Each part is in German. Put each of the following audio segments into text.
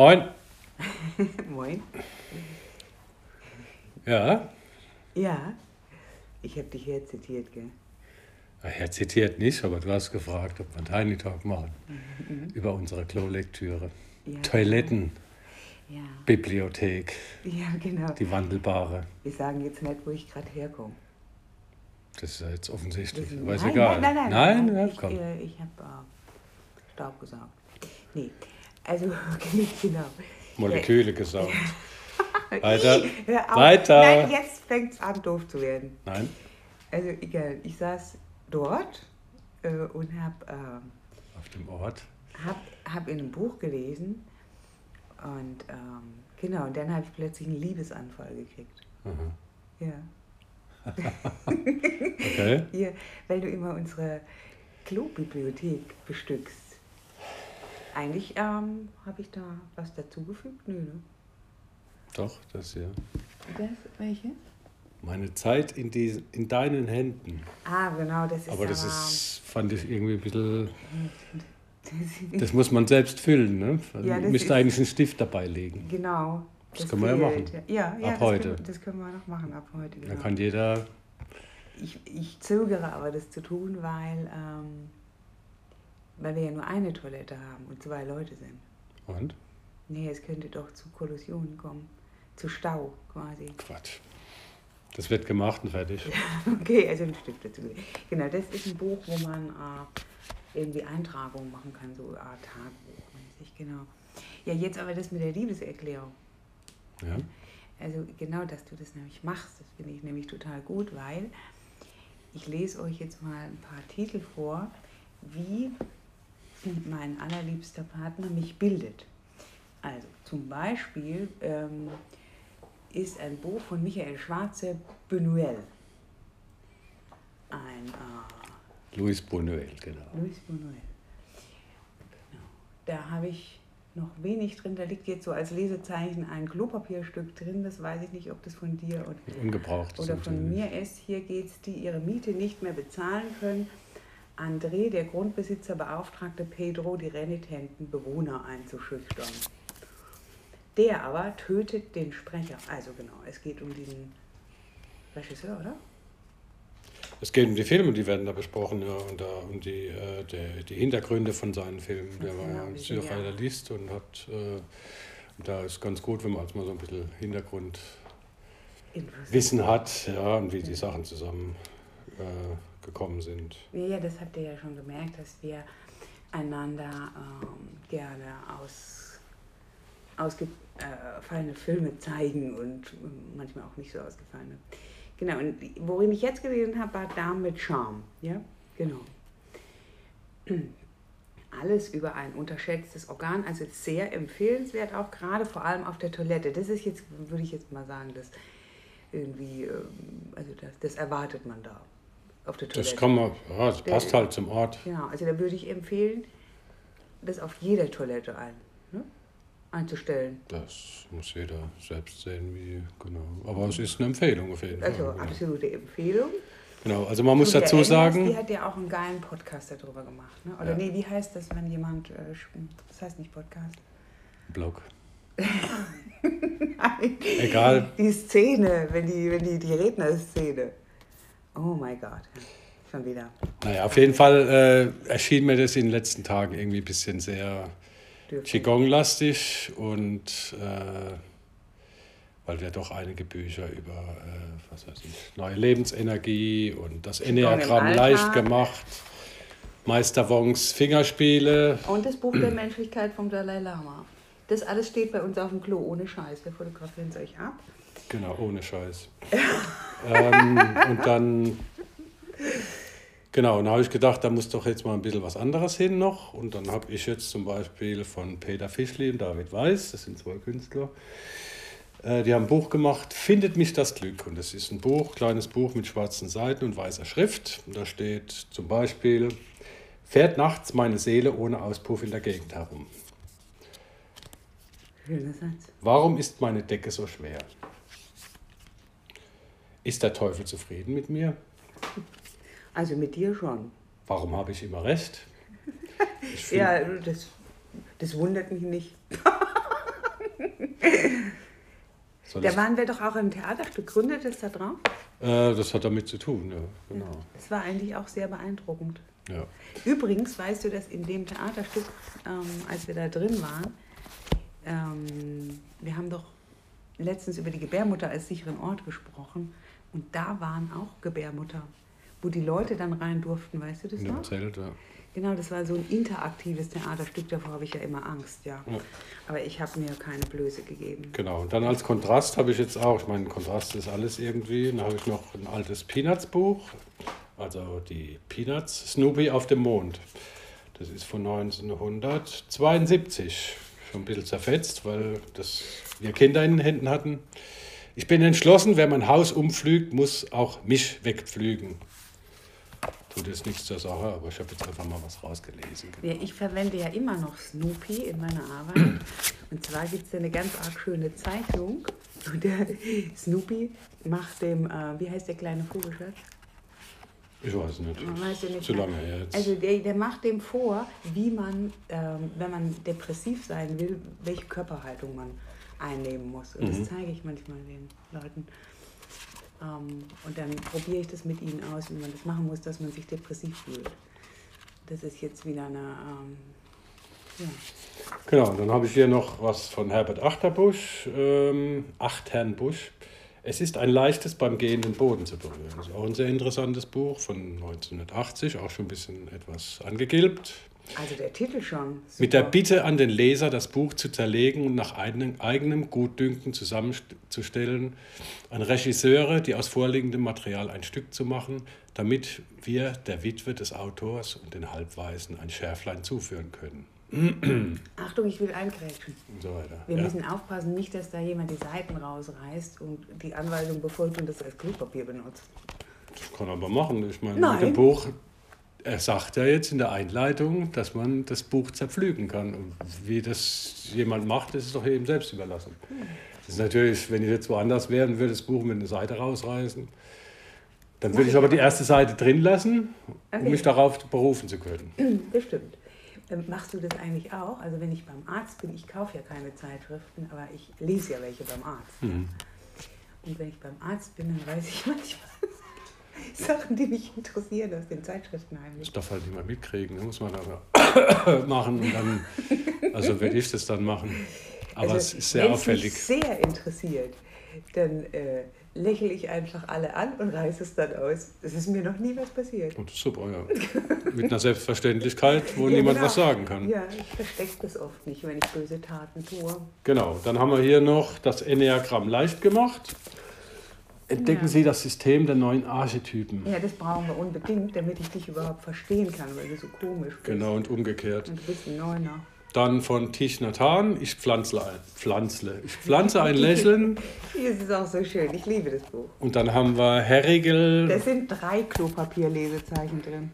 Moin. Moin. Ja, Ja, ich habe dich hier zitiert, gell? er zitiert nicht, aber du hast gefragt, ob wir einen Tiny Talk machen. Über unsere Klolektüre. Ja. Toiletten, Ja, Bibliothek, ja genau. die wandelbare. Wir sagen jetzt nicht, wo ich gerade herkomme. Das ist ja jetzt offensichtlich, aber ist nein, egal. Nein, nein, nein. Nein, ja, ich komm. äh, ich habe äh, Staub gesaugt. Nee, also, okay, genau. Moleküle gesaugt. Weiter. Weiter. Nein, jetzt fängt es an, doof zu werden. Nein, Also, egal. Ich saß dort äh, und habe äh, auf dem Ort. hab, hab in einem Buch gelesen und ähm, genau, und dann habe ich plötzlich einen Liebesanfall gekriegt. Aha. Ja. Okay. Hier, weil du immer unsere Klobibliothek bestückst. Eigentlich ähm, habe ich da was dazugefügt? Nö, ne? Doch, das hier. Das, welche? Meine Zeit in, diesen, in deinen Händen. Ah, genau, das ist Aber das aber- ist, fand ich irgendwie ein bisschen. das Das muss man selbst füllen, ne? Man Ja, das müsste eigentlich einen Stift dabei legen. Genau. Das können wir ja machen. Ja, ja Ab das heute. Können, das können wir noch machen ab heute. Genau. Dann kann jeder. Ich, ich zögere aber, das zu tun, weil, ähm, weil wir ja nur eine Toilette haben und zwei Leute sind. Und? Nee, es könnte doch zu Kollisionen kommen. Zu Stau quasi. Quatsch. Das wird gemacht und fertig. Okay, also ein Stift dazu. Genau, das ist ein Buch, wo man äh, irgendwie Eintragungen machen kann, so eine Art genau. Ja, jetzt aber das mit der Liebeserklärung. Ja? Also genau, dass du das nämlich machst, das finde ich nämlich total gut, weil ich lese euch jetzt mal ein paar Titel vor, wie mein allerliebster Partner mich bildet. Also zum Beispiel ähm, ist ein Buch von Michael Schwarze, Benuel. Ein äh, Luis Buñuel, genau. Luis Buñuel. Genau. Da habe ich noch wenig drin. Da liegt jetzt so als Lesezeichen ein Klopapierstück drin. Das weiß ich nicht, ob das von dir Ungebraucht. oder von mir ist. Hier geht es, die ihre Miete nicht mehr bezahlen können. André, der Grundbesitzer, beauftragte Pedro, die renitenten Bewohner einzuschüchtern. Der aber tötet den Sprecher. Also genau, es geht um diesen Regisseur, oder? Es geht um die Filme, die werden da besprochen, ja, und, da, um die, äh, der, die Hintergründe von seinen Filmen. Der war ja Surrealist und hat. Äh, und da ist ganz gut, wenn man also mal so ein bisschen Hintergrundwissen hat, ja, und wie die Sachen zusammen äh, gekommen sind. Ja, das habt ihr ja schon gemerkt, dass wir einander ähm, gerne aus, ausgefallene Filme zeigen und ähm, manchmal auch nicht so ausgefallene. Genau, und worin ich jetzt gelesen habe, war Damen mit Charme. Ja, genau. Alles über ein unterschätztes Organ, also sehr empfehlenswert, auch gerade vor allem auf der Toilette. Das ist jetzt, würde ich jetzt mal sagen, das irgendwie, ähm, also das, das erwartet man da auf der Toilette. Das kann man, ja, das Der- passt halt zum Ort. Genau, also da würde ich empfehlen, das auf jeder Toilette ein, ne? einzustellen. Das muss jeder selbst sehen, wie, genau. Aber es ist eine Empfehlung auf jeden Also Fall. Genau. absolute Empfehlung. genau. Also man muss dazu sagen, Die hat ja auch einen geilen Podcast darüber gemacht. Ne? Oder Ja. nee, wie heißt das, wenn jemand, äh, das heißt nicht Podcast. Blog. Nein. Egal. Die Szene, wenn die, wenn die, die Rednerszene. Oh mein Gott. Schon wieder. Naja, auf jeden Fall äh, erschien mir das in den letzten Tagen irgendwie ein bisschen sehr. Qigong-lastig und äh, weil wir doch einige Bücher über, äh, was weiß ich, neue Lebensenergie und das Enneagramm leicht gemacht, Meister Wongs Fingerspiele. Und das Buch der Menschlichkeit vom Dalai Lama. Das alles steht bei uns auf dem Klo, ohne Scheiß. Wir fotografieren es euch ab. Genau, ohne Scheiß. ähm, und dann, genau, und da habe ich gedacht, da muss doch jetzt mal ein bisschen was anderes hin noch. Und dann habe ich jetzt zum Beispiel von Peter Fischli und David Weiß, das sind zwei Künstler, äh, die haben ein Buch gemacht, Findet mich das Glück. Und das ist ein Buch, kleines Buch mit schwarzen Seiten und weißer Schrift. Und da steht zum Beispiel, fährt nachts meine Seele ohne Auspuff in der Gegend herum. Warum ist meine Decke so schwer? Ist der Teufel zufrieden mit mir? Also mit dir schon. Warum habe ich immer recht? Ich Ja, das, das wundert mich nicht. Soll Da waren wir doch auch im Theaterstück. Gründet es da drauf? äh, das hat damit zu tun, ja, genau. Das war eigentlich auch sehr beeindruckend. Ja. Übrigens, weißt du, dass in dem Theaterstück, ähm, als wir da drin waren, ähm, wir haben doch letztens über die Gebärmutter als sicheren Ort gesprochen und da waren auch Gebärmutter, wo die Leute dann rein durften, weißt du das noch? Zelt, ja. Genau, das war so ein interaktives Theaterstück, davor habe ich ja immer Angst, ja. Ja. Aber ich habe mir keine Blöße gegeben. Genau, und dann als Kontrast habe ich jetzt auch, ich meine, Kontrast ist alles irgendwie, dann habe ich noch ein altes Peanuts-Buch, also die Peanuts, Snoopy auf dem Mond. Das ist von 1972, schon ein bisschen zerfetzt, weil das, wir Kinder in den Händen hatten. Ich bin entschlossen, wer mein Haus umflügt, muss auch mich wegpflügen. Tut jetzt nichts zur Sache, aber ich habe jetzt einfach mal was rausgelesen. Ja, ich verwende ja immer noch Snoopy in meiner Arbeit. Und zwar gibt es eine ganz arg schöne Zeichnung. Und der Snoopy macht dem, äh, wie heißt der kleine Vogelschatz? Ich weiß nicht. Man weiß ja nicht Zu mehr. lange jetzt. Also der, der macht dem vor, wie man, ähm, wenn man depressiv sein will, welche Körperhaltung man einnehmen muss. Und Mhm. das zeige ich manchmal den Leuten. Ähm, und dann probiere ich das mit ihnen aus, wie man das machen muss, dass man sich depressiv fühlt. Das ist jetzt wieder eine, ähm, ja. Genau, und dann habe ich hier noch was von Herbert Achterbusch, ähm, Achternbusch. Es ist ein leichtes beim Gehen den Boden zu berühren. Das ist auch ein sehr interessantes Buch von 1980, auch schon ein bisschen etwas angegilbt. Also der Titel schon. Mit der super. Bitte an den Leser, das Buch zu zerlegen und nach eigenem, eigenem Gutdünken zusammenzustellen, an Regisseure, die aus vorliegendem Material ein Stück zu machen, damit wir der Witwe des Autors und den Halbweisen ein Schärflein zuführen können. Achtung, ich will eingrätschen. So weiter. Wir Ja. müssen aufpassen, nicht, dass da jemand die Seiten rausreißt und die Anweisung befolgt und das als Klopapier benutzt. Das kann er aber machen. Ich meine, Nein. mit dem Buch, er sagt ja jetzt in der Einleitung, dass man das Buch zerpflügen kann. Und wie das jemand macht, das ist doch jedem selbst überlassen. Das ist natürlich, wenn ich jetzt woanders wäre und würde das Buch mit einer Seite rausreißen, dann würde ich aber die erste Seite drin lassen, um Okay. mich darauf berufen zu können. Bestimmt. Ähm, Machst du das eigentlich auch? Also wenn ich beim Arzt bin, ich kaufe ja keine Zeitschriften, aber ich lese ja welche beim Arzt. Mhm. Und wenn ich beim Arzt bin, dann weiß ich manchmal Sachen, die mich interessieren aus den Zeitschriften Das heimlich. darf halt niemand mitkriegen, das muss man aber machen. Und dann, also werde ich das dann machen. Aber es ist sehr wenn es auffällig. mich sehr interessiert, dann äh, lächle ich einfach alle an und reiße es dann aus. Es ist mir noch nie was passiert. Und super, ja. Mit einer Selbstverständlichkeit, wo Ja, niemand genau. was sagen kann. Ja, ich verstecke das oft nicht, wenn ich böse Taten tue. Genau, dann haben wir hier noch das Enneagramm leicht gemacht. Entdecken Ja. Sie das System der neuen Archetypen. Ja, das brauchen wir unbedingt, damit ich dich überhaupt verstehen kann, weil du so komisch bist. Genau, und umgekehrt. Und du bist ein Neuner. Dann von Tisch Nathan, ich pflanzle ein, pflanzle. Ich pflanze ein Lächeln. Das ist auch so schön. Ich liebe das Buch. Und dann haben wir Herrigel. Da sind drei Klopapierlesezeichen drin.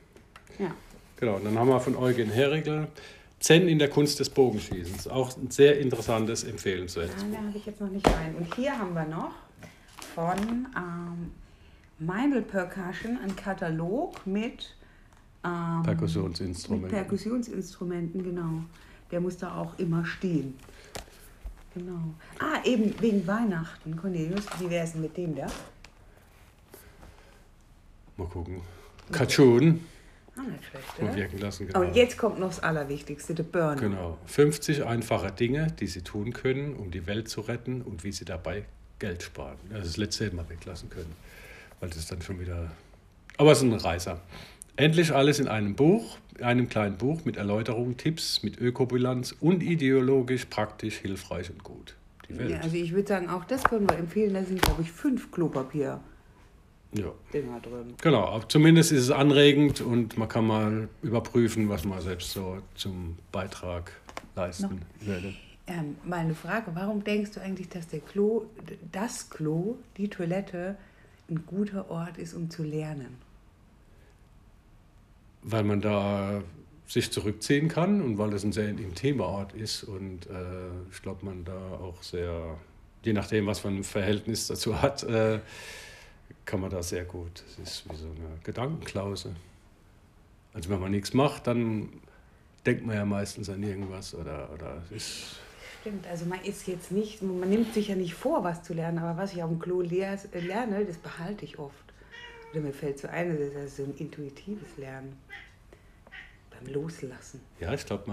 Ja. Genau, und dann haben wir von Eugen Herrigel Zen in der Kunst des Bogenschießens. Auch ein sehr interessantes, empfehlenswertes Nein, Buch. da habe ich jetzt noch nicht rein. Und hier haben wir noch von ähm, Meindl Percussion einen Katalog mit, ähm, mit Perkussionsinstrumente. Perkussionsinstrumenten, genau. Der muss da auch immer stehen. Genau. Ah, eben wegen Weihnachten, Cornelius. Wie wäre es denn mit dem da? Mal gucken. Kachun Ah, nicht schlecht, mal oder? wirken lassen. Oh, Und jetzt kommt noch das Allerwichtigste, der Burner. Genau. 50 einfache Dinge, die Sie tun können, um die Welt zu retten und wie Sie dabei Geld sparen. Ja, Das letzte hätten wir weglassen können, weil das dann schon wieder. Aber es ist ein Reißer. Endlich alles in einem Buch, einem kleinen Buch mit Erläuterungen, Tipps, mit Ökobilanz und ideologisch, praktisch, hilfreich und gut. Die Welt. Ja, also ich würde sagen, auch das können wir empfehlen. Da sind, glaube ich, fünf Klopapier-Dinger Ja. drin. Genau, zumindest ist es anregend und man kann mal überprüfen, was man selbst so zum Beitrag leisten würde. Ähm, mal eine Frage, warum denkst du eigentlich, dass der Klo, das Klo, die Toilette, ein guter Ort ist, um zu lernen? Weil man da sich zurückziehen kann und weil das ein sehr intimer Ort ist und äh, ich glaube, man da auch sehr, je nachdem, was man ein Verhältnis dazu hat, äh, kann man da sehr gut. Es ist wie so eine Gedankenklause. Also wenn man nichts macht, dann denkt man ja meistens an irgendwas oder, oder ist stimmt. Also man ist jetzt nicht, man nimmt sich ja nicht vor, was zu lernen, aber was ich auf dem Klo lerne, das behalte ich oft. Oder mir fällt so ein, das ist so ein intuitives Lernen. Beim Loslassen. Ja, ich glaube,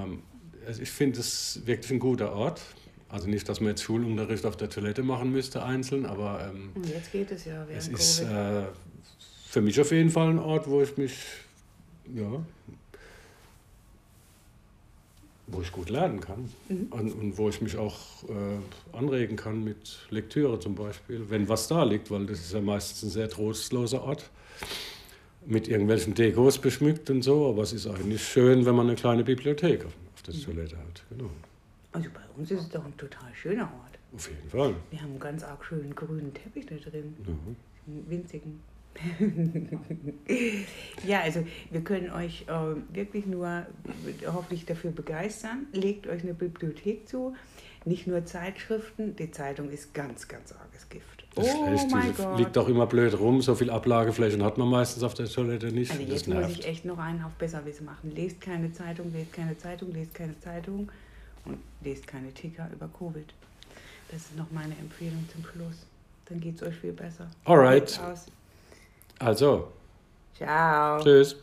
also ich finde es wirklich ein guter Ort. Also nicht, dass man jetzt Schulunterricht auf der Toilette machen müsste, einzeln, aber ähm, jetzt geht es ja. Es ist äh, für mich auf jeden Fall ein Ort, wo ich mich ja, wo ich gut lernen kann mhm. und, und, wo ich mich auch äh, anregen kann mit Lektüre zum Beispiel, wenn was da liegt, weil das ist ja meistens ein sehr trostloser Ort mit irgendwelchen Dekos beschmückt und so, aber es ist eigentlich schön, wenn man eine kleine Bibliothek auf, auf der mhm. Toilette hat. Genau. Also bei uns ist es doch ein total schöner Ort. Auf jeden Fall. Wir haben einen ganz arg schönen grünen Teppich da drin. Mhm. Einen winzigen. ja, also wir können euch äh, wirklich nur hoffentlich dafür begeistern. Legt euch eine Bibliothek zu, nicht nur Zeitschriften. Die Zeitung ist ganz, ganz arges Gift. Das oh schlecht, mein Gott. liegt doch immer blöd rum. So viel Ablageflächen hat man meistens auf der Toilette nicht. Also jetzt muss ich echt noch einen auf Besserwissen machen. Lest keine Zeitung, lest keine Zeitung, lest keine Zeitung und lest keine Ticker über Covid. Das ist noch meine Empfehlung zum Schluss. Dann geht es euch viel besser. Alright. Also. Ciao. Tschüss.